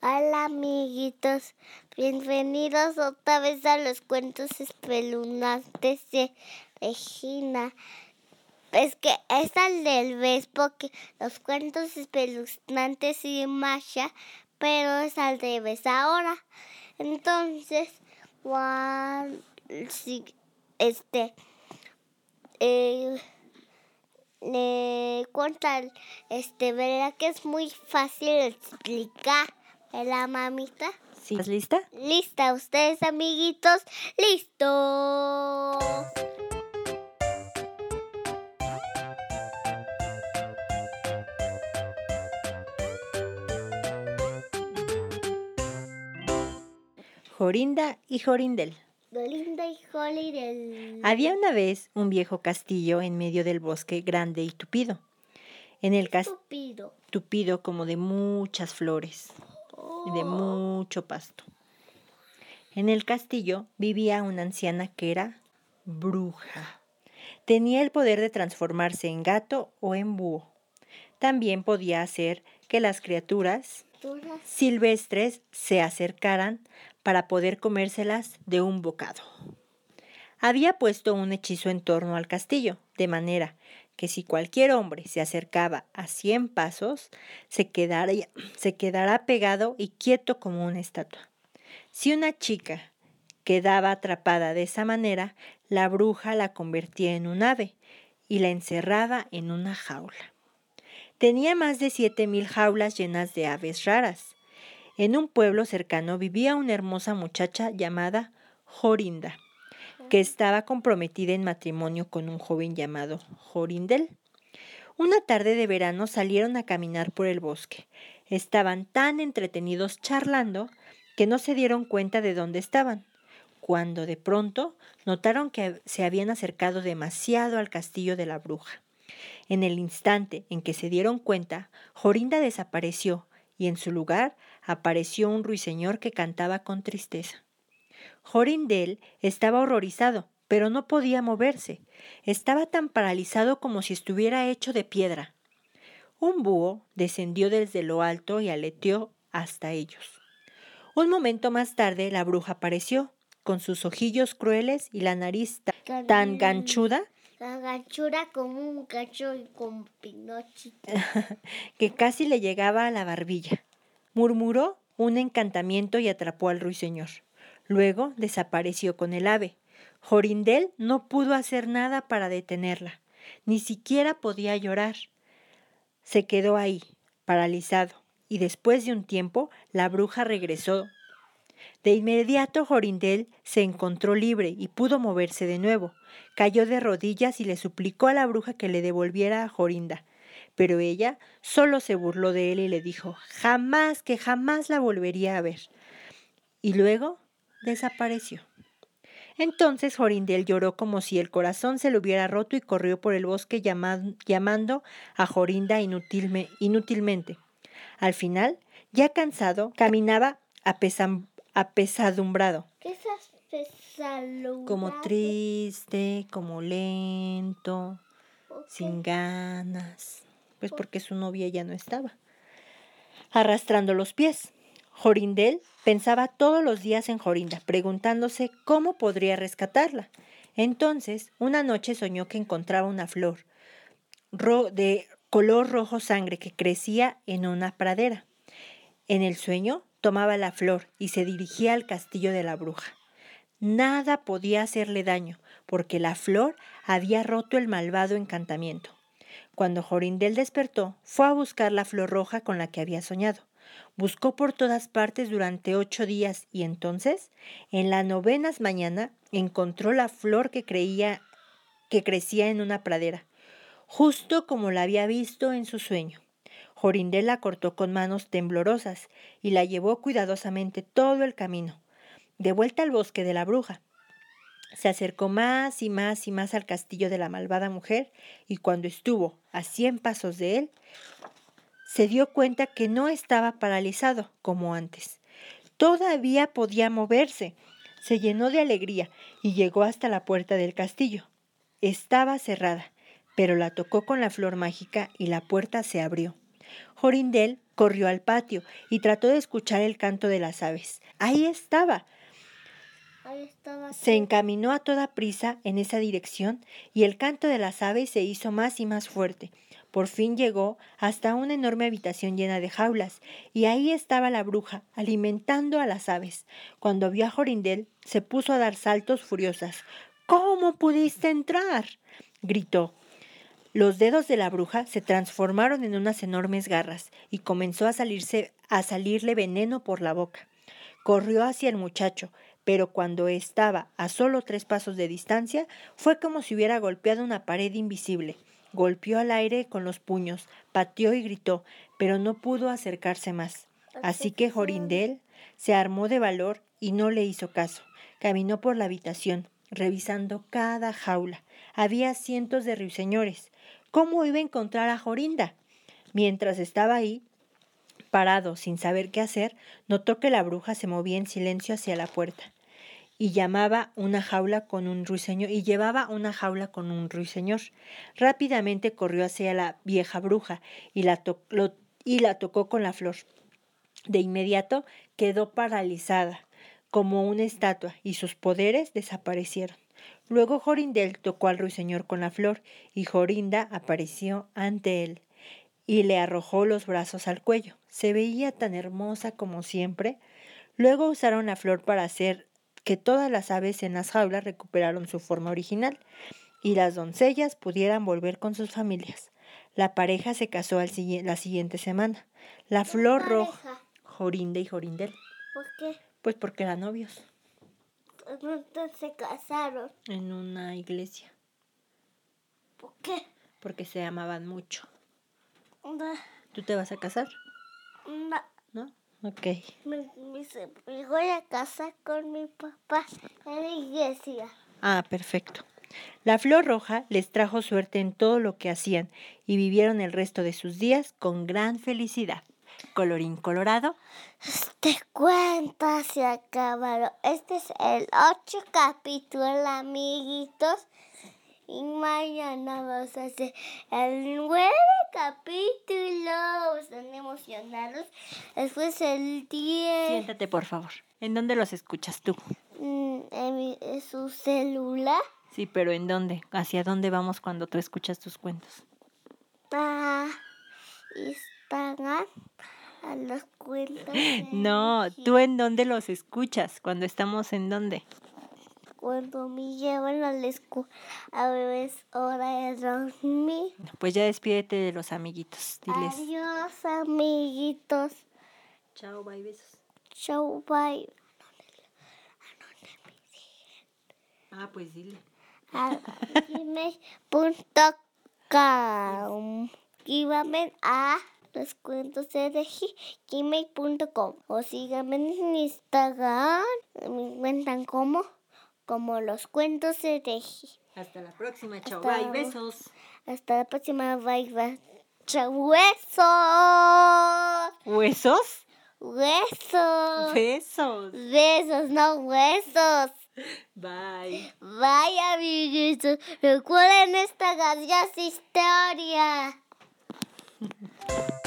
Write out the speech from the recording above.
Hola amiguitos, bienvenidos otra vez a los cuentos espeluznantes de Regina. Es que es al del vez porque los cuentos espeluznantes y Masha, pero es al revés ahora. Entonces, Juan, sí, este, eh, le cuentan, este, ¿verdad que es muy fácil explicar? ¿Verdad, mamita? Sí. ¿Estás lista? Lista, ustedes amiguitos, listo. Jorinda y Jorindel. Y. Había una vez un viejo castillo en medio del bosque grande y tupido. En el castillo Tupido. tupido como de muchas flores y de Oh. mucho pasto. En el castillo vivía una anciana que era bruja. Tenía el poder de transformarse en gato o en búho. También podía hacer que las criaturas. Silvestres se acercaran para poder comérselas de un bocado. Había puesto un hechizo en torno al castillo, de manera que si cualquier hombre se acercaba a cien pasos, se quedaría, se quedará pegado y quieto como una estatua. Si una chica quedaba atrapada de esa manera, la bruja la convertía en un ave y la encerraba en una jaula. Tenía más de siete mil jaulas llenas de aves raras. En un pueblo cercano vivía una hermosa muchacha llamada Jorinda, que estaba comprometida en matrimonio con un joven llamado Jorindel. Una tarde de verano salieron a caminar por el bosque. Estaban tan entretenidos charlando que no se dieron cuenta de dónde estaban, cuando de pronto notaron que se habían acercado demasiado al castillo de la bruja. En el instante en que se dieron cuenta, Jorinda desapareció y en su lugar apareció un ruiseñor que cantaba con tristeza. Jorindel estaba horrorizado, pero no podía moverse. Estaba tan paralizado como si estuviera hecho de piedra. Un búho descendió desde lo alto y aleteó hasta ellos. Un momento más tarde la bruja apareció, con sus ojillos crueles y la nariz ta- tan ganchuda ganchura como un gacho y con pinochito. que casi le llegaba a la barbilla. Murmuró un encantamiento y atrapó al ruiseñor. Luego desapareció con el ave. Jorindel no pudo hacer nada para detenerla, ni siquiera podía llorar. Se quedó ahí, paralizado, y después de un tiempo la bruja regresó. De inmediato Jorindel se encontró libre y pudo moverse de nuevo. Cayó de rodillas y le suplicó a la bruja que le devolviera a Jorinda. Pero ella solo se burló de él y le dijo jamás que jamás la volvería a ver. Y luego desapareció. Entonces Jorindel lloró como si el corazón se le hubiera roto y corrió por el bosque llama- llamando a Jorinda inútilmente. Al final, ya cansado, caminaba apesam- apesadumbrado, ¿Qué es pesalumbrar? como triste, como lento, sin ganas, pues porque su novia ya no estaba. Arrastrando los pies. Jorindel pensaba todos los días en Jorinda, preguntándose cómo podría rescatarla. Entonces, una noche soñó que encontraba una flor de color rojo sangre que crecía en una pradera. En el sueño tomaba la flor y se dirigía al castillo de la bruja. Nada podía hacerle daño, porque la flor había roto el malvado encantamiento. Cuando Jorindel despertó, fue a buscar la flor roja con la que había soñado. Buscó por todas partes durante ocho días y entonces, en la novena mañana, encontró la flor que creía que crecía en una pradera, justo como la había visto en su sueño. Jorindel la cortó con manos temblorosas y la llevó cuidadosamente todo el camino, de vuelta al bosque de la bruja. Se acercó más y más y más al castillo de la malvada mujer y cuando estuvo a cien pasos de él, se dio cuenta que no estaba paralizado como antes. Todavía podía moverse. Se llenó de alegría y llegó hasta la puerta del castillo. Estaba cerrada, pero la tocó con la flor mágica y la puerta se abrió. Jorindel Corrió al patio y trató de escuchar el canto de las aves. Ahí estaba. Ahí estaba. Se encaminó a toda prisa en esa dirección y el canto de las aves se hizo más y más fuerte. Por fin llegó hasta una enorme habitación llena de jaulas, y ahí estaba la bruja, alimentando a las aves. Cuando vio a Jorindel, se puso a dar saltos furiosas. ¿Cómo pudiste entrar? gritó. Los dedos de la bruja se transformaron en unas enormes garras y comenzó a salirse a salirle veneno por la boca. Corrió hacia el muchacho, pero cuando estaba a solo tres pasos de distancia, fue como si hubiera golpeado una pared invisible. Golpeó al aire con los puños, pateó y gritó, pero no pudo acercarse más. Así que Jorindel se armó de valor y no le hizo caso. Caminó por la habitación, revisando cada jaula. Había cientos de ruiseñores. ¿Cómo iba a encontrar a Jorinda? Mientras estaba ahí, parado, sin saber qué hacer, notó que la bruja se movía en silencio hacia la puerta y llamaba una jaula con un ruiseñor y llevaba una jaula con un ruiseñor. Rápidamente corrió hacia la vieja bruja y la, y la tocó con la flor. De inmediato quedó paralizada como una estatua y sus poderes desaparecieron. Luego Jorindel tocó al ruiseñor con la flor y Jorinda apareció ante él y le arrojó los brazos al cuello. Se veía tan hermosa como siempre. Luego usaron la flor para hacer que todas las aves en las jaulas recuperaron su forma original y las doncellas pudieran volver con sus familias. La pareja se casó al la siguiente semana. La flor roja, Jorinde y Jorindel. ¿Por qué? Pues porque eran novios. ¿Dónde se casaron? En una iglesia. ¿Por qué? Porque se amaban mucho. No. ¿Tú te vas a casar? No. ¿No? Ok. Me, me, voy a casar con mi papá en la iglesia. Ah, perfecto. La flor roja les trajo suerte en todo lo que hacían y vivieron el resto de sus días con gran felicidad. Colorín colorado. Este cuento se acabaron. Este es el ocho capítulo, amiguitos. Y mañana vamos a hacer el nueve capítulo. Están emocionados. Después el diez. Siéntate, por favor. ¿En dónde los escuchas tú? Mm, en, su celular. Sí, pero ¿en dónde? ¿Hacia dónde vamos cuando tú escuchas tus cuentos? Ah, A los cuentos. No, ¿tú en dónde los escuchas? Cuando estamos en dónde? cuando me llevan a la escuela, a veces hora de dormir. Pues ya despídete de los amiguitos. Diles. Adiós, amiguitos. Chao, bye, besos. Chao, bye. Ah, pues dile. A gmail.com. Gíbame a los cuentos de gmail.com o síganme en Instagram. Me cuentan cómo como los cuentos de. Hasta la próxima, chao, bye, besos. Hasta la próxima, bye, bye. Chao, huesos. ¿Huesos? Huesos. Besos. Besos, no huesos. Bye. Bye, amiguitos. Recuerden esta graciosa historia.